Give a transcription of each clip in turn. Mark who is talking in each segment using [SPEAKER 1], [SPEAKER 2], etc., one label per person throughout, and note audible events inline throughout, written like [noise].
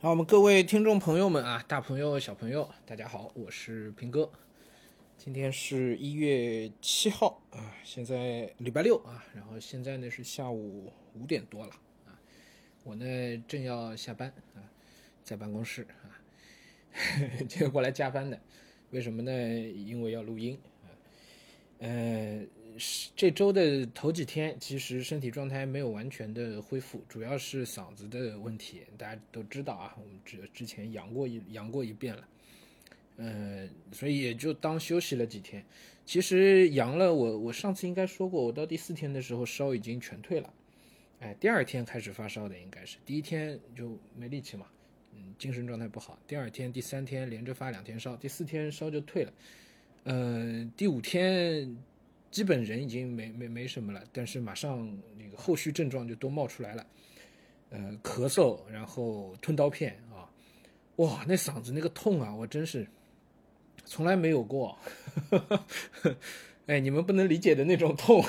[SPEAKER 1] 好，我们各位听众朋友们啊，大朋友、小朋友，大家好，我是平哥。今天是一月七号啊，现在礼拜六啊，然后现在呢是下午五点多了啊，我呢正要下班啊，在办公室啊，今天过来加班的，为什么呢？因为要录音啊，呃。这周的头几天，其实身体状态没有完全的恢复，主要是嗓子的问题。大家都知道啊，我们之之前阳过一阳过一遍了，呃，所以也就当休息了几天。其实阳了，我我上次应该说过，我到第四天的时候烧已经全退了，哎，第二天开始发烧的应该是，第一天就没力气嘛，嗯，精神状态不好。第二天、第三天连着发两天烧，第四天烧就退了，呃，第五天。基本人已经没没没什么了，但是马上那个后续症状就都冒出来了，呃，咳嗽，然后吞刀片啊，哇，那嗓子那个痛啊，我真是从来没有过，[laughs] 哎，你们不能理解的那种痛，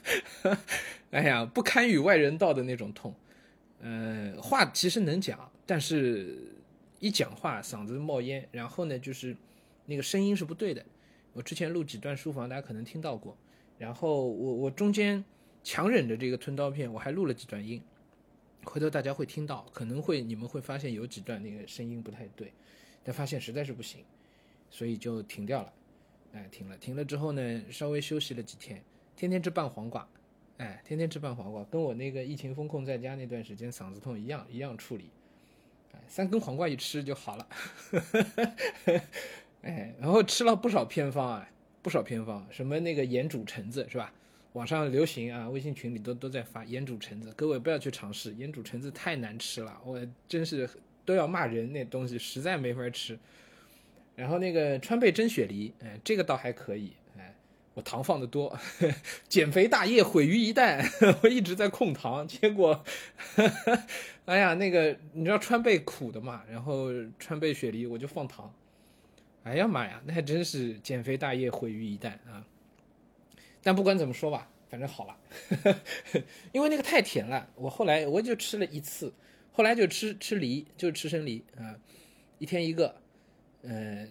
[SPEAKER 1] [laughs] 哎呀，不堪与外人道的那种痛，呃，话其实能讲，但是一讲话嗓子冒烟，然后呢，就是那个声音是不对的。我之前录几段书房，大家可能听到过。然后我我中间强忍着这个吞刀片，我还录了几段音，回头大家会听到，可能会你们会发现有几段那个声音不太对，但发现实在是不行，所以就停掉了。哎，停了，停了之后呢，稍微休息了几天，天天吃拌黄瓜，哎，天天吃拌黄瓜，跟我那个疫情封控在家那段时间嗓子痛一样，一样处理。哎，三根黄瓜一吃就好了。[laughs] 哎，然后吃了不少偏方啊，不少偏方，什么那个盐煮橙子是吧？网上流行啊，微信群里都都在发盐煮橙子，各位不要去尝试，盐煮橙子太难吃了，我真是都要骂人，那东西实在没法吃。然后那个川贝蒸雪梨，哎，这个倒还可以，哎，我糖放的多，[laughs] 减肥大业毁于一旦，[laughs] 我一直在控糖，结果，[laughs] 哎呀，那个你知道川贝苦的嘛，然后川贝雪梨我就放糖。哎呀妈呀，那还真是减肥大业毁于一旦啊！但不管怎么说吧，反正好了，[laughs] 因为那个太甜了。我后来我就吃了一次，后来就吃吃梨，就吃生梨啊，一天一个，嗯，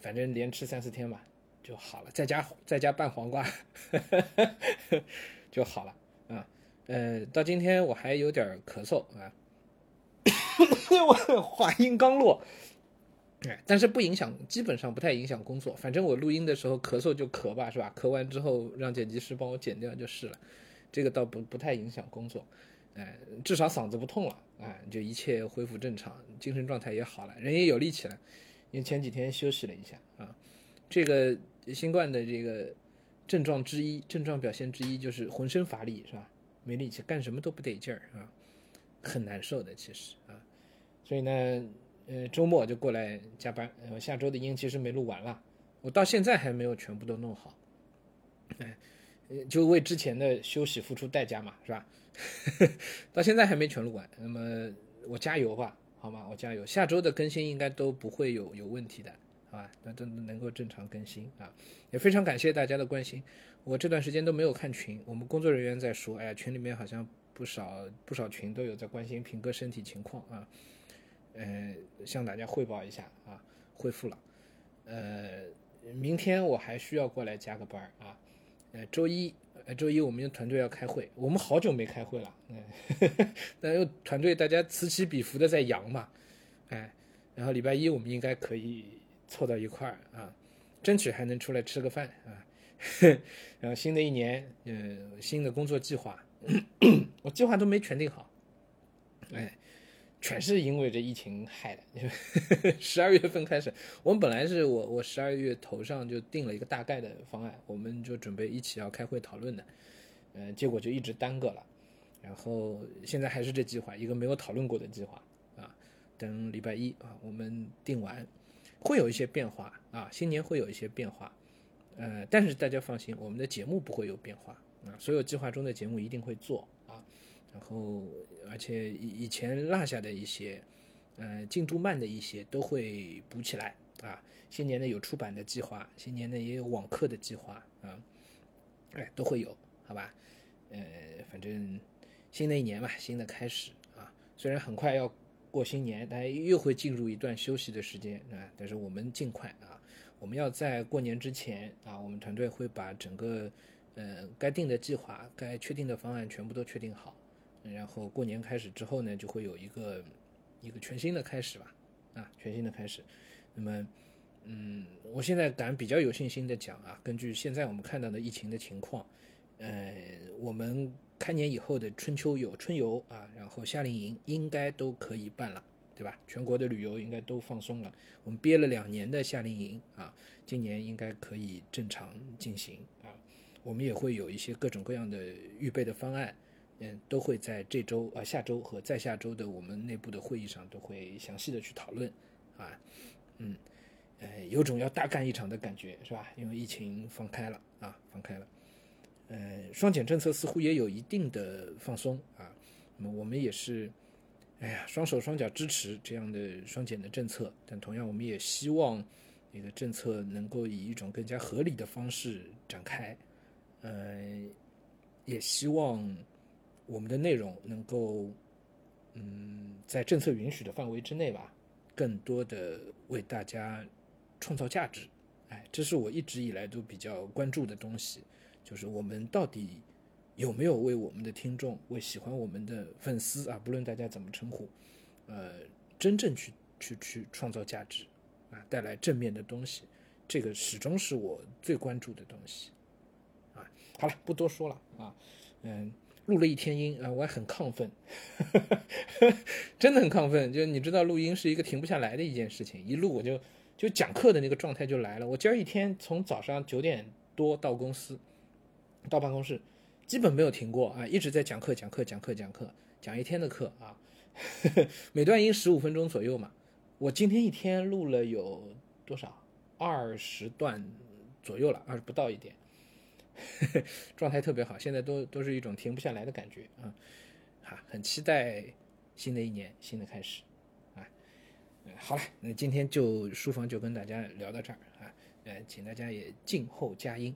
[SPEAKER 1] 反正连吃三四天吧就好了。在家在家拌黄瓜 [laughs] 就好了啊。呃，到今天我还有点咳嗽啊，[coughs] 我话音刚落。哎，但是不影响，基本上不太影响工作。反正我录音的时候咳嗽就咳吧，是吧？咳完之后让剪辑师帮我剪掉就是了，这个倒不不太影响工作。哎，至少嗓子不痛了，哎，就一切恢复正常，精神状态也好了，人也有力气了。因为前几天休息了一下啊，这个新冠的这个症状之一，症状表现之一就是浑身乏力，是吧？没力气，干什么都不得劲儿啊，很难受的其实啊，所以呢。呃，周末就过来加班。呃，下周的音其实没录完了，我到现在还没有全部都弄好。哎，就为之前的休息付出代价嘛，是吧？[laughs] 到现在还没全录完。那么我加油吧，好吗？我加油。下周的更新应该都不会有有问题的，好吧？那都能够正常更新啊。也非常感谢大家的关心。我这段时间都没有看群，我们工作人员在说，哎呀，群里面好像不少不少群都有在关心平哥身体情况啊。呃，向大家汇报一下啊，恢复了。呃，明天我还需要过来加个班啊。呃，周一，呃，周一我们团队要开会，我们好久没开会了。嗯，[laughs] 但又团队大家此起彼伏的在扬嘛，哎，然后礼拜一我们应该可以凑到一块儿啊，争取还能出来吃个饭啊。[laughs] 然后新的一年，呃，新的工作计划，[coughs] 我计划都没全定好，哎。全是因为这疫情害的。[laughs] 十二月份开始，我们本来是我我十二月头上就定了一个大概的方案，我们就准备一起要开会讨论的，呃，结果就一直耽搁了。然后现在还是这计划，一个没有讨论过的计划啊。等礼拜一啊，我们定完，会有一些变化啊，新年会有一些变化，呃，但是大家放心，我们的节目不会有变化啊，所有计划中的节目一定会做啊。然后，而且以以前落下的一些，呃，进度慢的一些都会补起来啊。新年呢有出版的计划，新年呢也有网课的计划啊，哎，都会有，好吧？呃，反正新的一年嘛，新的开始啊。虽然很快要过新年，大家又会进入一段休息的时间啊。但是我们尽快啊，我们要在过年之前啊，我们团队会把整个呃该定的计划、该确定的方案全部都确定好。然后过年开始之后呢，就会有一个一个全新的开始吧，啊，全新的开始。那么，嗯，我现在敢比较有信心的讲啊，根据现在我们看到的疫情的情况，呃，我们开年以后的春秋有春游啊，然后夏令营应该都可以办了，对吧？全国的旅游应该都放松了。我们憋了两年的夏令营啊，今年应该可以正常进行啊。我们也会有一些各种各样的预备的方案。嗯，都会在这周啊、下周和再下周的我们内部的会议上都会详细的去讨论，啊，嗯，呃，有种要大干一场的感觉，是吧？因为疫情放开了啊，放开了，呃，双减政策似乎也有一定的放松啊，那么我们也是，哎呀，双手双脚支持这样的双减的政策，但同样我们也希望那个政策能够以一种更加合理的方式展开，呃，也希望。我们的内容能够，嗯，在政策允许的范围之内吧，更多的为大家创造价值。哎，这是我一直以来都比较关注的东西，就是我们到底有没有为我们的听众、为喜欢我们的粉丝啊，不论大家怎么称呼，呃，真正去去去创造价值啊，带来正面的东西，这个始终是我最关注的东西。啊，好了，不多说了啊，嗯。录了一天音啊，我还很亢奋，[laughs] 真的很亢奋。就你知道，录音是一个停不下来的一件事情，一录我就就讲课的那个状态就来了。我今儿一天从早上九点多到公司，到办公室，基本没有停过啊，一直在讲课，讲课，讲课，讲课，讲一天的课啊，呵 [laughs] 呵每段音十五分钟左右嘛。我今天一天录了有多少？二十段左右了，二十不到一点。[laughs] 状态特别好，现在都都是一种停不下来的感觉啊，哈，很期待新的一年新的开始啊，好了，那今天就书房就跟大家聊到这儿啊，呃，请大家也静候佳音。